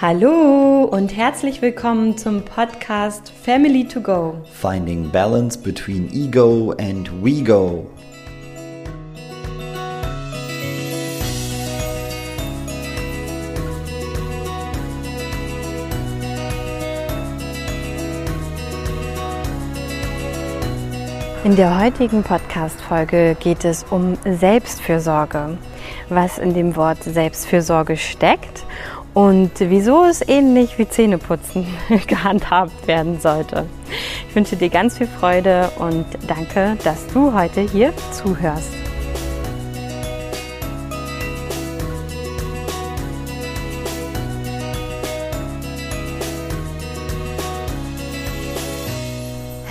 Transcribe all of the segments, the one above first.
Hallo und herzlich willkommen zum Podcast Family to Go. Finding balance between ego and we go. In der heutigen Podcast-Folge geht es um Selbstfürsorge, was in dem Wort Selbstfürsorge steckt und wieso es ähnlich wie Zähneputzen gehandhabt werden sollte. Ich wünsche dir ganz viel Freude und danke, dass du heute hier zuhörst.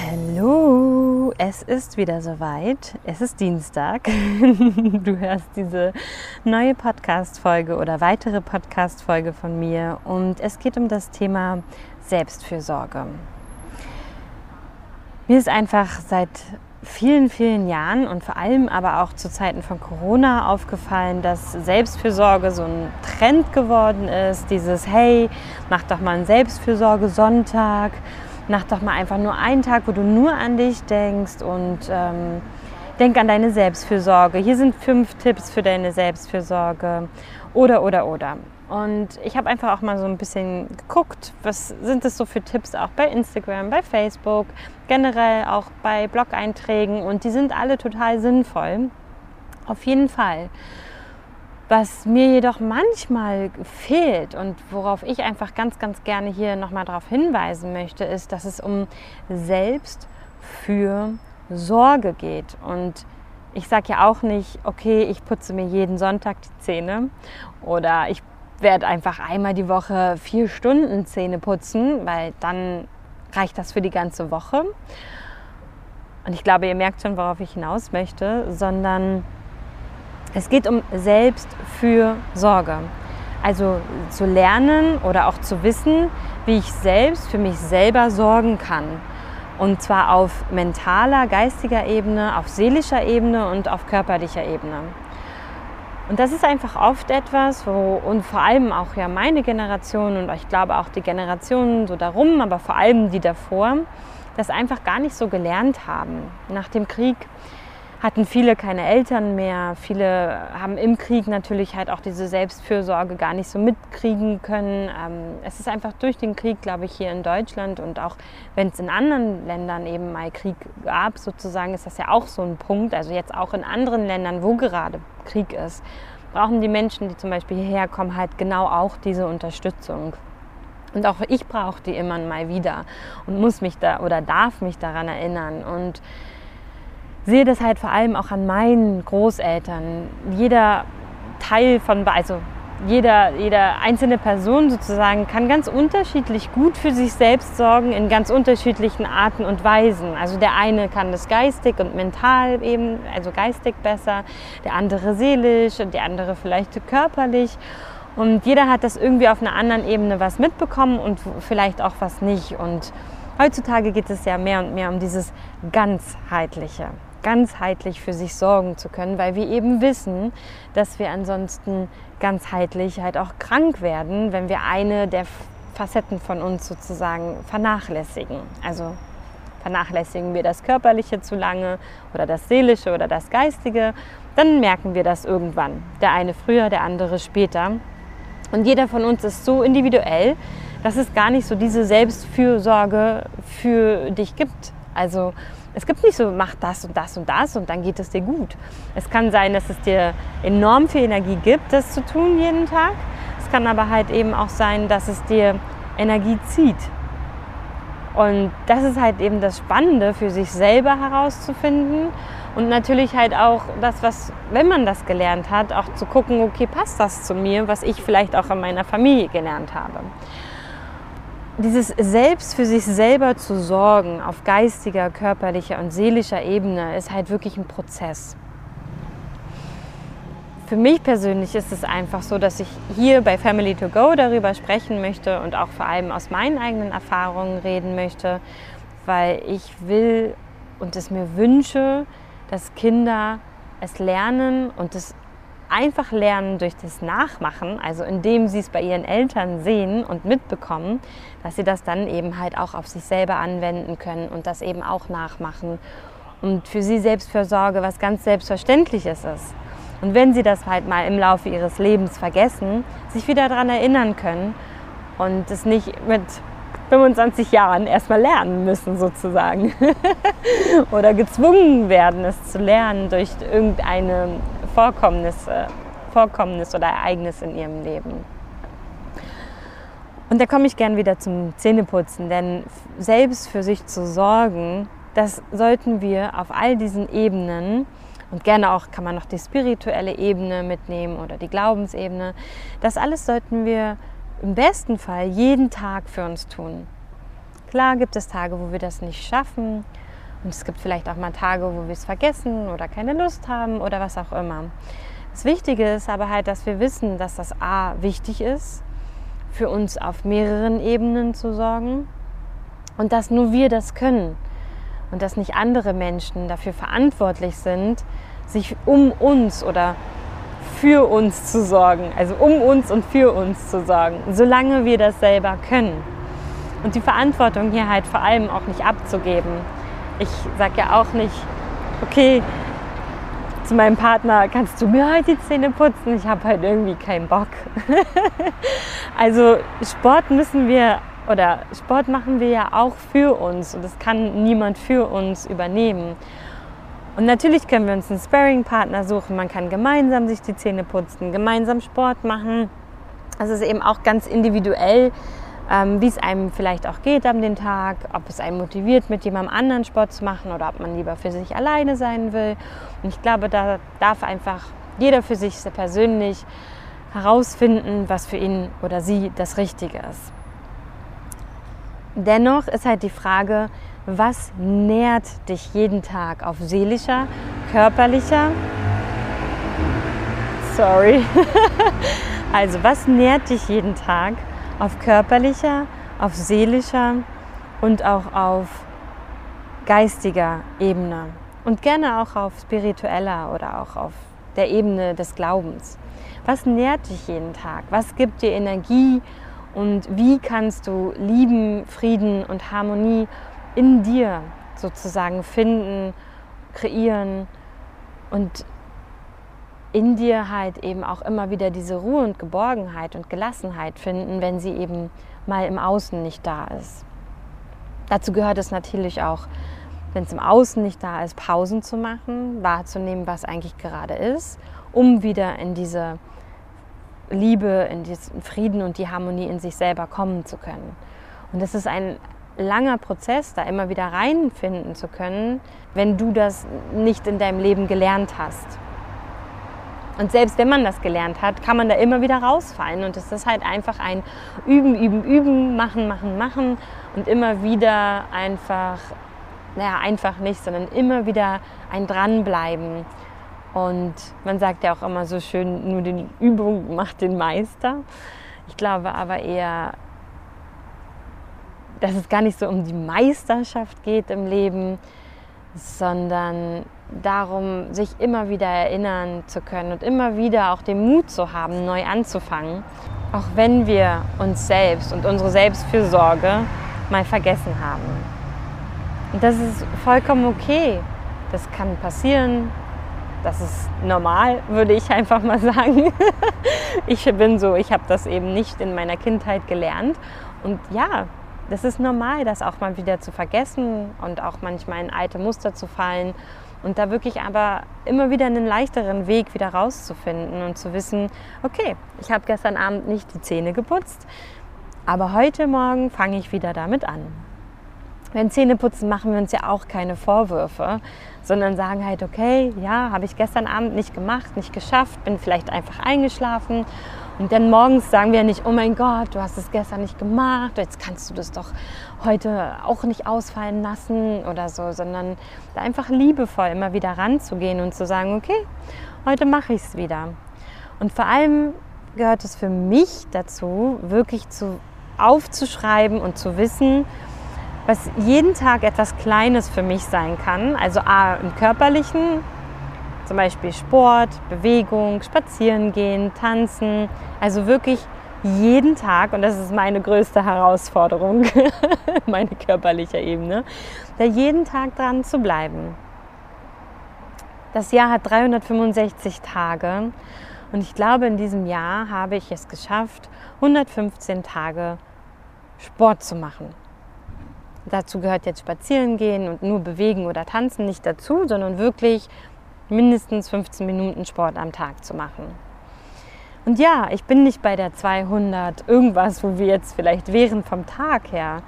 Hallo, es ist wieder soweit. Es ist Dienstag. Du hörst diese neue Podcast-Folge oder weitere Podcast-Folge von mir und es geht um das Thema Selbstfürsorge. Mir ist einfach seit vielen, vielen Jahren und vor allem aber auch zu Zeiten von Corona aufgefallen, dass Selbstfürsorge so ein Trend geworden ist. Dieses, hey, mach doch mal einen Selbstfürsorge-Sonntag mach doch mal einfach nur einen Tag, wo du nur an dich denkst und ähm, denk an deine Selbstfürsorge. Hier sind fünf Tipps für deine Selbstfürsorge oder oder oder. Und ich habe einfach auch mal so ein bisschen geguckt, was sind es so für Tipps auch bei Instagram, bei Facebook, generell auch bei Blog-Einträgen und die sind alle total sinnvoll. Auf jeden Fall. Was mir jedoch manchmal fehlt und worauf ich einfach ganz, ganz gerne hier nochmal darauf hinweisen möchte, ist, dass es um Selbst für Sorge geht. Und ich sage ja auch nicht, okay, ich putze mir jeden Sonntag die Zähne oder ich werde einfach einmal die Woche vier Stunden Zähne putzen, weil dann reicht das für die ganze Woche. Und ich glaube, ihr merkt schon, worauf ich hinaus möchte, sondern es geht um Selbstfürsorge. Also zu lernen oder auch zu wissen, wie ich selbst für mich selber sorgen kann. Und zwar auf mentaler, geistiger Ebene, auf seelischer Ebene und auf körperlicher Ebene. Und das ist einfach oft etwas, wo, und vor allem auch ja meine Generation und ich glaube auch die Generationen so darum, aber vor allem die davor, das einfach gar nicht so gelernt haben. Nach dem Krieg hatten viele keine Eltern mehr. Viele haben im Krieg natürlich halt auch diese Selbstfürsorge gar nicht so mitkriegen können. Ähm, es ist einfach durch den Krieg, glaube ich, hier in Deutschland und auch wenn es in anderen Ländern eben mal Krieg gab, sozusagen, ist das ja auch so ein Punkt. Also jetzt auch in anderen Ländern, wo gerade Krieg ist, brauchen die Menschen, die zum Beispiel hierher kommen, halt genau auch diese Unterstützung. Und auch ich brauche die immer mal wieder und muss mich da oder darf mich daran erinnern. Und sehe das halt vor allem auch an meinen Großeltern. Jeder Teil von, also jeder, jeder einzelne Person sozusagen kann ganz unterschiedlich gut für sich selbst sorgen in ganz unterschiedlichen Arten und Weisen. Also der eine kann das geistig und mental eben, also geistig besser, der andere seelisch und der andere vielleicht körperlich. Und jeder hat das irgendwie auf einer anderen Ebene was mitbekommen und vielleicht auch was nicht. Und heutzutage geht es ja mehr und mehr um dieses ganzheitliche ganzheitlich für sich sorgen zu können, weil wir eben wissen, dass wir ansonsten ganzheitlich halt auch krank werden, wenn wir eine der Facetten von uns sozusagen vernachlässigen. Also vernachlässigen wir das Körperliche zu lange oder das Seelische oder das Geistige, dann merken wir das irgendwann. Der eine früher, der andere später. Und jeder von uns ist so individuell, dass es gar nicht so diese Selbstfürsorge für dich gibt. Also es gibt nicht so, mach das und das und das und dann geht es dir gut. Es kann sein, dass es dir enorm viel Energie gibt, das zu tun jeden Tag. Es kann aber halt eben auch sein, dass es dir Energie zieht. Und das ist halt eben das Spannende für sich selber herauszufinden und natürlich halt auch das, was, wenn man das gelernt hat, auch zu gucken, okay, passt das zu mir, was ich vielleicht auch in meiner Familie gelernt habe dieses Selbst für sich selber zu sorgen auf geistiger, körperlicher und seelischer Ebene ist halt wirklich ein Prozess. Für mich persönlich ist es einfach so, dass ich hier bei Family to Go darüber sprechen möchte und auch vor allem aus meinen eigenen Erfahrungen reden möchte, weil ich will und es mir wünsche, dass Kinder es lernen und es einfach lernen durch das Nachmachen, also indem sie es bei ihren Eltern sehen und mitbekommen, dass sie das dann eben halt auch auf sich selber anwenden können und das eben auch nachmachen. Und für sie Selbstfürsorge was ganz Selbstverständliches ist. Und wenn sie das halt mal im Laufe ihres Lebens vergessen, sich wieder daran erinnern können und es nicht mit 25 Jahren erstmal lernen müssen sozusagen oder gezwungen werden, es zu lernen durch irgendeine Vorkommnis, äh, Vorkommnis oder Ereignis in ihrem Leben. Und da komme ich gern wieder zum Zähneputzen, denn selbst für sich zu sorgen, das sollten wir auf all diesen Ebenen und gerne auch kann man noch die spirituelle Ebene mitnehmen oder die Glaubensebene. Das alles sollten wir im besten Fall jeden Tag für uns tun. Klar gibt es Tage, wo wir das nicht schaffen und es gibt vielleicht auch mal Tage, wo wir es vergessen oder keine Lust haben oder was auch immer. Das Wichtige ist aber halt, dass wir wissen, dass das A wichtig ist, für uns auf mehreren Ebenen zu sorgen und dass nur wir das können und dass nicht andere Menschen dafür verantwortlich sind, sich um uns oder für uns zu sorgen, also um uns und für uns zu sorgen, solange wir das selber können. Und die Verantwortung hier halt vor allem auch nicht abzugeben. Ich sage ja auch nicht, okay, zu meinem Partner, kannst du mir heute die Zähne putzen? Ich habe halt irgendwie keinen Bock. also Sport müssen wir oder Sport machen wir ja auch für uns und das kann niemand für uns übernehmen. Und natürlich können wir uns einen Sparring-Partner suchen, man kann gemeinsam sich die Zähne putzen, gemeinsam Sport machen. Das ist eben auch ganz individuell, ähm, wie es einem vielleicht auch geht an den Tag, ob es einen motiviert, mit jemandem anderen Sport zu machen oder ob man lieber für sich alleine sein will. Und ich glaube, da darf einfach jeder für sich persönlich herausfinden, was für ihn oder sie das Richtige ist. Dennoch ist halt die Frage, was nährt dich jeden Tag auf seelischer, körperlicher, sorry, also was nährt dich jeden Tag auf körperlicher, auf seelischer und auch auf geistiger Ebene und gerne auch auf spiritueller oder auch auf der Ebene des Glaubens. Was nährt dich jeden Tag? Was gibt dir Energie und wie kannst du Lieben, Frieden und Harmonie in dir sozusagen finden, kreieren und in dir halt eben auch immer wieder diese Ruhe und Geborgenheit und Gelassenheit finden, wenn sie eben mal im Außen nicht da ist. Dazu gehört es natürlich auch, wenn es im Außen nicht da ist, Pausen zu machen, wahrzunehmen, was eigentlich gerade ist, um wieder in diese Liebe, in diesen Frieden und die Harmonie in sich selber kommen zu können. Und das ist ein langer Prozess, da immer wieder reinfinden zu können, wenn du das nicht in deinem Leben gelernt hast. Und selbst wenn man das gelernt hat, kann man da immer wieder rausfallen. Und es ist halt einfach ein Üben, Üben, Üben, Machen, Machen, Machen und immer wieder einfach, naja, einfach nicht, sondern immer wieder ein Dranbleiben und man sagt ja auch immer so schön, nur die Übung macht den Meister. Ich glaube aber eher, dass es gar nicht so um die Meisterschaft geht im Leben, sondern darum, sich immer wieder erinnern zu können und immer wieder auch den Mut zu haben, neu anzufangen, auch wenn wir uns selbst und unsere Selbstfürsorge mal vergessen haben. Und das ist vollkommen okay. Das kann passieren, das ist normal, würde ich einfach mal sagen. ich bin so, ich habe das eben nicht in meiner Kindheit gelernt. Und ja, das ist normal, das auch mal wieder zu vergessen und auch manchmal in alte Muster zu fallen und da wirklich aber immer wieder einen leichteren Weg wieder rauszufinden und zu wissen, okay, ich habe gestern Abend nicht die Zähne geputzt, aber heute Morgen fange ich wieder damit an. Beim Zähneputzen machen wir uns ja auch keine Vorwürfe, sondern sagen halt, okay, ja, habe ich gestern Abend nicht gemacht, nicht geschafft, bin vielleicht einfach eingeschlafen. Und dann morgens sagen wir nicht, oh mein Gott, du hast es gestern nicht gemacht, jetzt kannst du das doch heute auch nicht ausfallen lassen oder so, sondern da einfach liebevoll immer wieder ranzugehen und zu sagen, okay, heute mache ich es wieder. Und vor allem gehört es für mich dazu, wirklich zu, aufzuschreiben und zu wissen, was jeden Tag etwas Kleines für mich sein kann. Also A, im körperlichen, Zum Beispiel Sport, Bewegung, Spazieren gehen, Tanzen. Also wirklich jeden Tag, und das ist meine größte Herausforderung, meine körperliche Ebene, da jeden Tag dran zu bleiben. Das Jahr hat 365 Tage und ich glaube, in diesem Jahr habe ich es geschafft, 115 Tage Sport zu machen. Dazu gehört jetzt spazieren gehen und nur bewegen oder tanzen nicht dazu, sondern wirklich mindestens 15 Minuten Sport am Tag zu machen. Und ja, ich bin nicht bei der 200 irgendwas, wo wir jetzt vielleicht wären vom Tag her.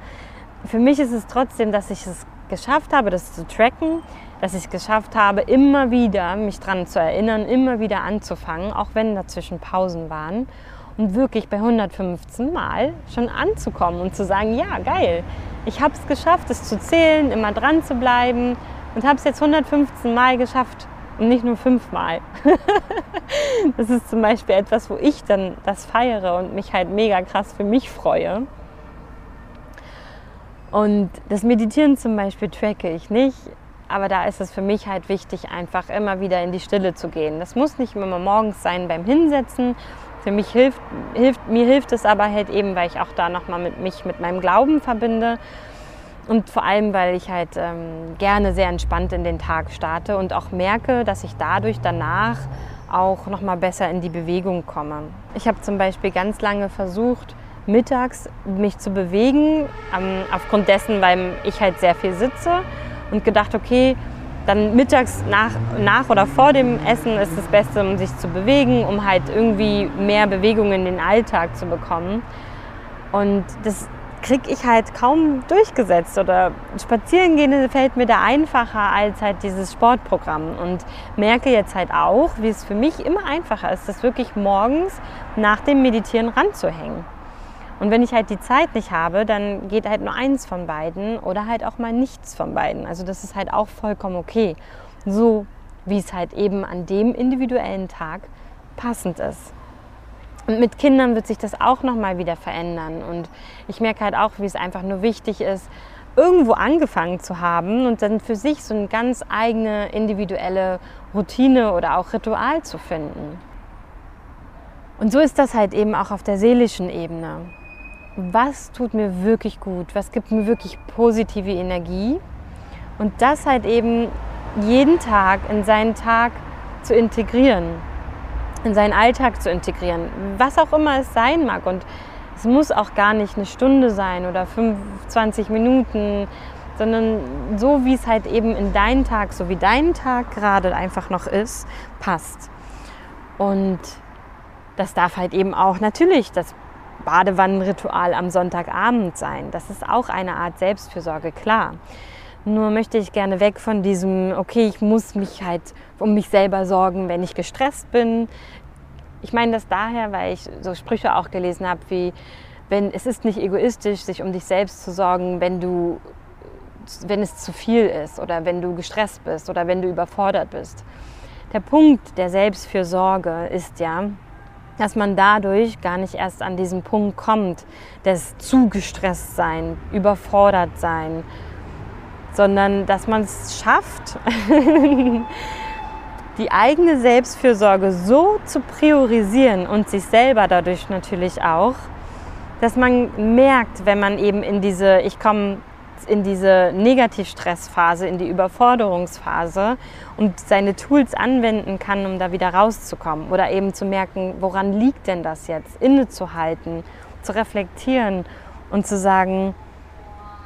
Für mich ist es trotzdem, dass ich es geschafft habe, das zu tracken, dass ich es geschafft habe, immer wieder mich daran zu erinnern, immer wieder anzufangen, auch wenn dazwischen Pausen waren und wirklich bei 115 Mal schon anzukommen und zu sagen, ja, geil, ich habe es geschafft, es zu zählen, immer dran zu bleiben und habe es jetzt 115 Mal geschafft und nicht nur fünfmal. das ist zum Beispiel etwas, wo ich dann das feiere und mich halt mega krass für mich freue. Und das Meditieren zum Beispiel tracke ich nicht, aber da ist es für mich halt wichtig, einfach immer wieder in die Stille zu gehen. Das muss nicht immer morgens sein beim Hinsetzen. Für mich hilft, hilft mir hilft es aber halt eben, weil ich auch da nochmal mit mich mit meinem Glauben verbinde und vor allem, weil ich halt ähm, gerne sehr entspannt in den Tag starte und auch merke, dass ich dadurch danach auch noch mal besser in die Bewegung komme. Ich habe zum Beispiel ganz lange versucht, mittags mich zu bewegen, ähm, aufgrund dessen, weil ich halt sehr viel sitze und gedacht, okay, dann mittags nach, nach oder vor dem Essen ist das Beste, um sich zu bewegen, um halt irgendwie mehr Bewegung in den Alltag zu bekommen. Und das kriege ich halt kaum durchgesetzt oder spazieren gehen fällt mir da einfacher als halt dieses Sportprogramm und merke jetzt halt auch, wie es für mich immer einfacher ist, das wirklich morgens nach dem Meditieren ranzuhängen. Und wenn ich halt die Zeit nicht habe, dann geht halt nur eins von beiden oder halt auch mal nichts von beiden. Also das ist halt auch vollkommen okay. So wie es halt eben an dem individuellen Tag passend ist. Und mit Kindern wird sich das auch nochmal wieder verändern. Und ich merke halt auch, wie es einfach nur wichtig ist, irgendwo angefangen zu haben und dann für sich so eine ganz eigene individuelle Routine oder auch Ritual zu finden. Und so ist das halt eben auch auf der seelischen Ebene. Was tut mir wirklich gut? Was gibt mir wirklich positive Energie? Und das halt eben jeden Tag in seinen Tag zu integrieren in seinen Alltag zu integrieren, was auch immer es sein mag. Und es muss auch gar nicht eine Stunde sein oder 25 Minuten, sondern so, wie es halt eben in deinen Tag, so wie dein Tag gerade einfach noch ist, passt. Und das darf halt eben auch natürlich das Badewannenritual am Sonntagabend sein. Das ist auch eine Art Selbstfürsorge, klar. Nur möchte ich gerne weg von diesem, okay, ich muss mich halt um mich selber sorgen, wenn ich gestresst bin. Ich meine das daher, weil ich so Sprüche auch gelesen habe, wie, wenn es ist nicht egoistisch, sich um dich selbst zu sorgen, wenn du wenn es zu viel ist oder wenn du gestresst bist oder wenn du überfordert bist. Der Punkt der Selbstfürsorge ist ja, dass man dadurch gar nicht erst an diesen Punkt kommt des zu gestresst sein, überfordert sein, sondern dass man es schafft, die eigene Selbstfürsorge so zu priorisieren und sich selber dadurch natürlich auch, dass man merkt, wenn man eben in diese, ich komme in diese Negativstressphase, in die Überforderungsphase und seine Tools anwenden kann, um da wieder rauszukommen oder eben zu merken, woran liegt denn das jetzt, innezuhalten, zu reflektieren und zu sagen,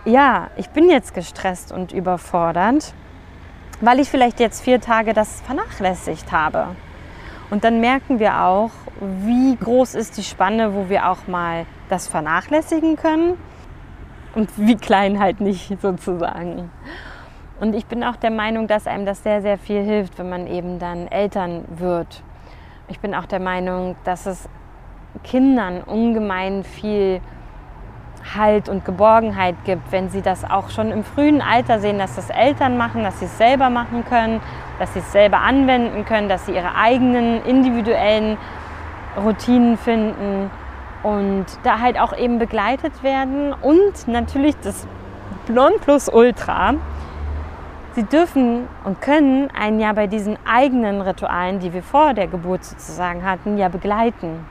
ja, ich bin jetzt gestresst und überfordert, weil ich vielleicht jetzt vier Tage das vernachlässigt habe. Und dann merken wir auch, wie groß ist die Spanne, wo wir auch mal das vernachlässigen können und wie klein halt nicht sozusagen. Und ich bin auch der Meinung, dass einem das sehr, sehr viel hilft, wenn man eben dann Eltern wird. Ich bin auch der Meinung, dass es Kindern ungemein viel Halt und Geborgenheit gibt, wenn sie das auch schon im frühen Alter sehen, dass das Eltern machen, dass sie es selber machen können, dass sie es selber anwenden können, dass sie ihre eigenen individuellen Routinen finden und da halt auch eben begleitet werden. Und natürlich das Nonplusultra, sie dürfen und können einen ja bei diesen eigenen Ritualen, die wir vor der Geburt sozusagen hatten, ja begleiten.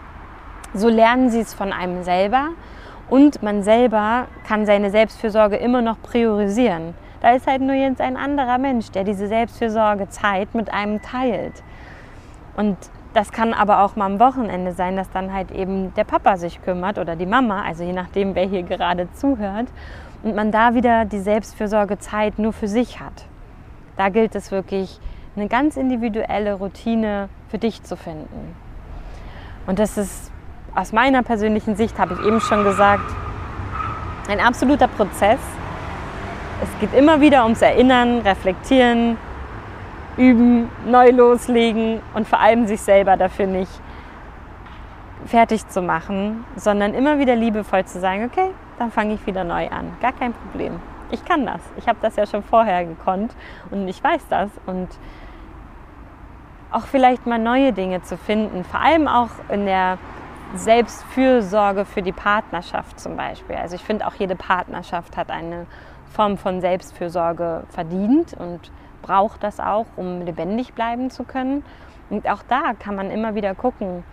So lernen sie es von einem selber und man selber kann seine Selbstfürsorge immer noch priorisieren. Da ist halt nur jetzt ein anderer Mensch, der diese Selbstfürsorgezeit mit einem teilt. Und das kann aber auch mal am Wochenende sein, dass dann halt eben der Papa sich kümmert oder die Mama, also je nachdem, wer hier gerade zuhört, und man da wieder die Selbstfürsorgezeit nur für sich hat. Da gilt es wirklich, eine ganz individuelle Routine für dich zu finden. Und das ist aus meiner persönlichen Sicht, habe ich eben schon gesagt, ein absoluter Prozess. Es geht immer wieder ums Erinnern, Reflektieren, Üben, neu loslegen und vor allem sich selber dafür nicht fertig zu machen, sondern immer wieder liebevoll zu sagen, okay, dann fange ich wieder neu an. Gar kein Problem. Ich kann das. Ich habe das ja schon vorher gekonnt und ich weiß das. Und auch vielleicht mal neue Dinge zu finden, vor allem auch in der Selbstfürsorge für die Partnerschaft zum Beispiel. Also ich finde auch jede Partnerschaft hat eine Form von Selbstfürsorge verdient und braucht das auch, um lebendig bleiben zu können. Und auch da kann man immer wieder gucken,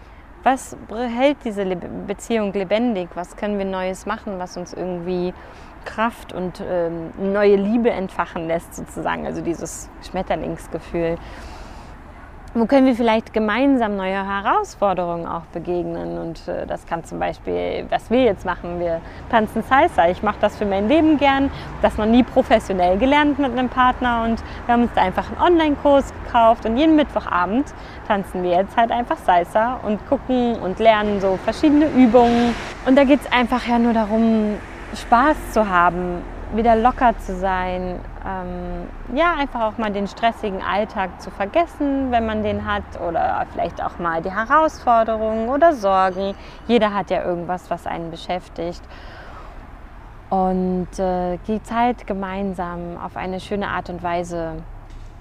was hält diese Beziehung lebendig? Was können wir Neues machen, was uns irgendwie Kraft und ähm, neue Liebe entfachen lässt, sozusagen? Also dieses Schmetterlingsgefühl. Wo können wir vielleicht gemeinsam neue Herausforderungen auch begegnen? Und äh, das kann zum Beispiel, was wir jetzt machen, wir tanzen Salsa. Ich mache das für mein Leben gern, das noch nie professionell gelernt mit einem Partner und wir haben uns da einfach einen Online-Kurs gekauft und jeden Mittwochabend tanzen wir jetzt halt einfach Salsa und gucken und lernen so verschiedene Übungen. Und da geht es einfach ja nur darum, Spaß zu haben, wieder locker zu sein, ähm, ja, einfach auch mal den stressigen Alltag zu vergessen, wenn man den hat, oder vielleicht auch mal die Herausforderungen oder Sorgen. Jeder hat ja irgendwas, was einen beschäftigt. Und äh, die Zeit gemeinsam auf eine schöne Art und Weise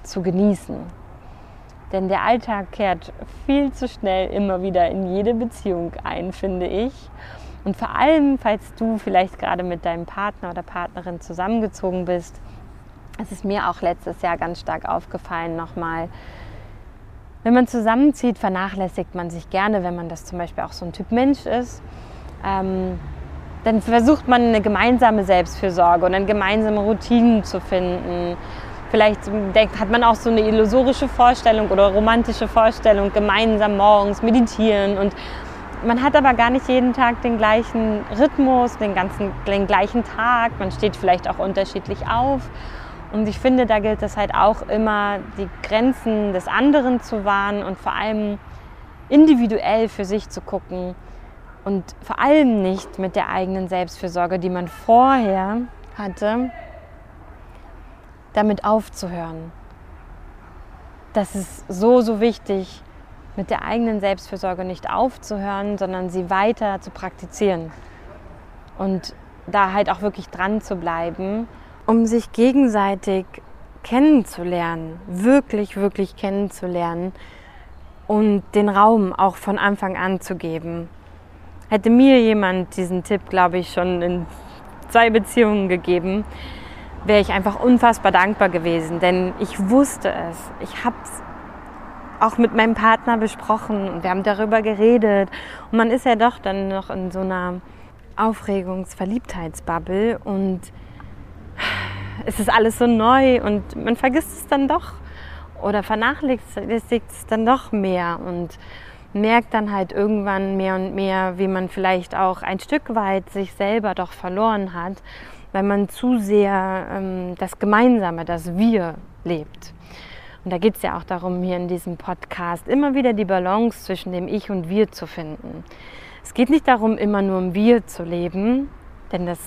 zu genießen. Denn der Alltag kehrt viel zu schnell immer wieder in jede Beziehung ein, finde ich. Und vor allem, falls du vielleicht gerade mit deinem Partner oder Partnerin zusammengezogen bist, es ist mir auch letztes Jahr ganz stark aufgefallen nochmal, wenn man zusammenzieht, vernachlässigt man sich gerne, wenn man das zum Beispiel auch so ein Typ Mensch ist. Ähm, dann versucht man eine gemeinsame Selbstfürsorge und eine gemeinsame Routinen zu finden. Vielleicht denkt, hat man auch so eine illusorische Vorstellung oder romantische Vorstellung, gemeinsam morgens meditieren und man hat aber gar nicht jeden Tag den gleichen Rhythmus, den, ganzen, den gleichen Tag. Man steht vielleicht auch unterschiedlich auf. Und ich finde, da gilt es halt auch immer, die Grenzen des anderen zu wahren und vor allem individuell für sich zu gucken und vor allem nicht mit der eigenen Selbstfürsorge, die man vorher hatte, damit aufzuhören. Das ist so, so wichtig, mit der eigenen Selbstfürsorge nicht aufzuhören, sondern sie weiter zu praktizieren. Und da halt auch wirklich dran zu bleiben, um sich gegenseitig kennenzulernen, wirklich, wirklich kennenzulernen und den Raum auch von Anfang an zu geben. Hätte mir jemand diesen Tipp, glaube ich, schon in zwei Beziehungen gegeben, wäre ich einfach unfassbar dankbar gewesen, denn ich wusste es. Ich habe es auch mit meinem Partner besprochen und wir haben darüber geredet. Und man ist ja doch dann noch in so einer Aufregungs-Verliebtheitsbubble und es ist alles so neu und man vergisst es dann doch oder vernachlässigt es dann doch mehr und merkt dann halt irgendwann mehr und mehr, wie man vielleicht auch ein Stück weit sich selber doch verloren hat, weil man zu sehr ähm, das Gemeinsame, das Wir lebt. Und da geht es ja auch darum, hier in diesem Podcast immer wieder die Balance zwischen dem Ich und Wir zu finden. Es geht nicht darum, immer nur im Wir zu leben, denn das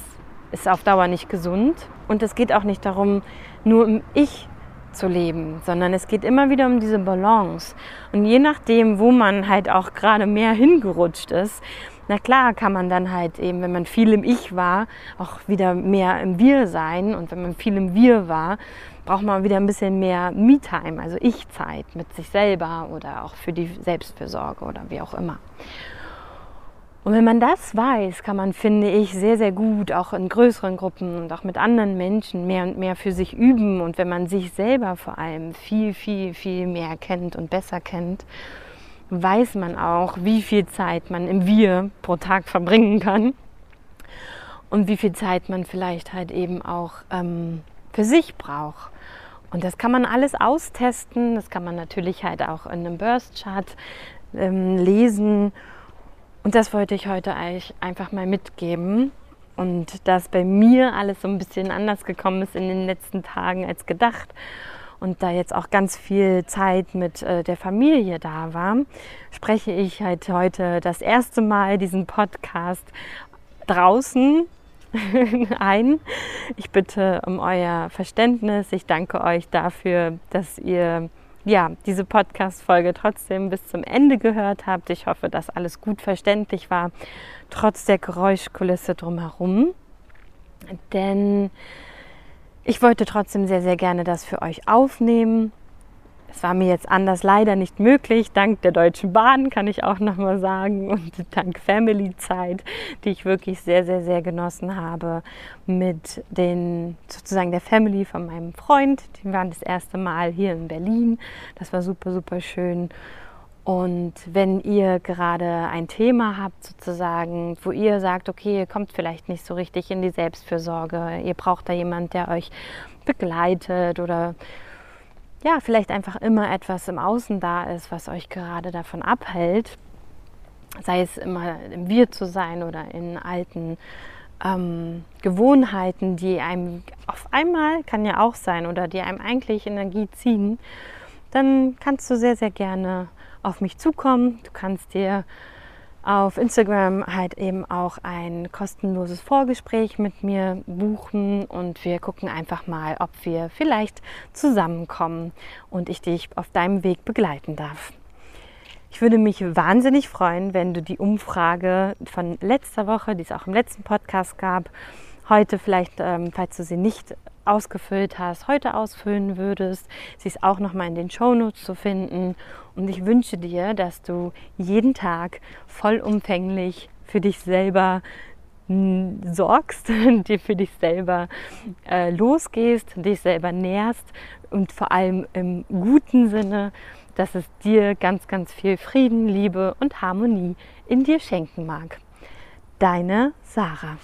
ist auf Dauer nicht gesund. Und es geht auch nicht darum, nur im Ich zu leben, sondern es geht immer wieder um diese Balance. Und je nachdem, wo man halt auch gerade mehr hingerutscht ist, na klar kann man dann halt eben, wenn man viel im Ich war, auch wieder mehr im Wir sein. Und wenn man viel im Wir war, braucht man wieder ein bisschen mehr Me-Time, also Ich-Zeit mit sich selber oder auch für die Selbstfürsorge oder wie auch immer. Und wenn man das weiß, kann man, finde ich, sehr, sehr gut auch in größeren Gruppen und auch mit anderen Menschen mehr und mehr für sich üben. Und wenn man sich selber vor allem viel, viel, viel mehr kennt und besser kennt, weiß man auch, wie viel Zeit man im Wir pro Tag verbringen kann und wie viel Zeit man vielleicht halt eben auch ähm, für sich braucht. Und das kann man alles austesten. Das kann man natürlich halt auch in einem Burst-Chart ähm, lesen und das wollte ich heute euch einfach mal mitgeben. Und dass bei mir alles so ein bisschen anders gekommen ist in den letzten Tagen als gedacht und da jetzt auch ganz viel Zeit mit äh, der Familie da war, spreche ich halt heute das erste Mal diesen Podcast draußen ein. Ich bitte um euer Verständnis. Ich danke euch dafür, dass ihr ja, diese Podcast-Folge trotzdem bis zum Ende gehört habt. Ich hoffe, dass alles gut verständlich war, trotz der Geräuschkulisse drumherum. Denn ich wollte trotzdem sehr, sehr gerne das für euch aufnehmen es war mir jetzt anders leider nicht möglich, dank der Deutschen Bahn kann ich auch nochmal sagen und dank Family-Zeit, die ich wirklich sehr, sehr, sehr genossen habe mit den sozusagen der Family von meinem Freund. Die waren das erste Mal hier in Berlin. Das war super, super schön. Und wenn ihr gerade ein Thema habt, sozusagen, wo ihr sagt, okay, ihr kommt vielleicht nicht so richtig in die Selbstfürsorge, ihr braucht da jemand, der euch begleitet oder ja, vielleicht einfach immer etwas im Außen da ist, was euch gerade davon abhält, sei es immer im Wir zu sein oder in alten ähm, Gewohnheiten, die einem auf einmal, kann ja auch sein, oder die einem eigentlich Energie ziehen, dann kannst du sehr, sehr gerne auf mich zukommen. Du kannst dir auf Instagram halt eben auch ein kostenloses Vorgespräch mit mir buchen und wir gucken einfach mal, ob wir vielleicht zusammenkommen und ich dich auf deinem Weg begleiten darf. Ich würde mich wahnsinnig freuen, wenn du die Umfrage von letzter Woche, die es auch im letzten Podcast gab, heute vielleicht, ähm, falls du sie nicht ausgefüllt hast, heute ausfüllen würdest. Sie ist auch noch mal in den Shownotes zu finden. Und ich wünsche dir, dass du jeden Tag vollumfänglich für dich selber hm, sorgst, dir für dich selber äh, losgehst, dich selber nährst und vor allem im guten Sinne, dass es dir ganz, ganz viel Frieden, Liebe und Harmonie in dir schenken mag. Deine Sarah.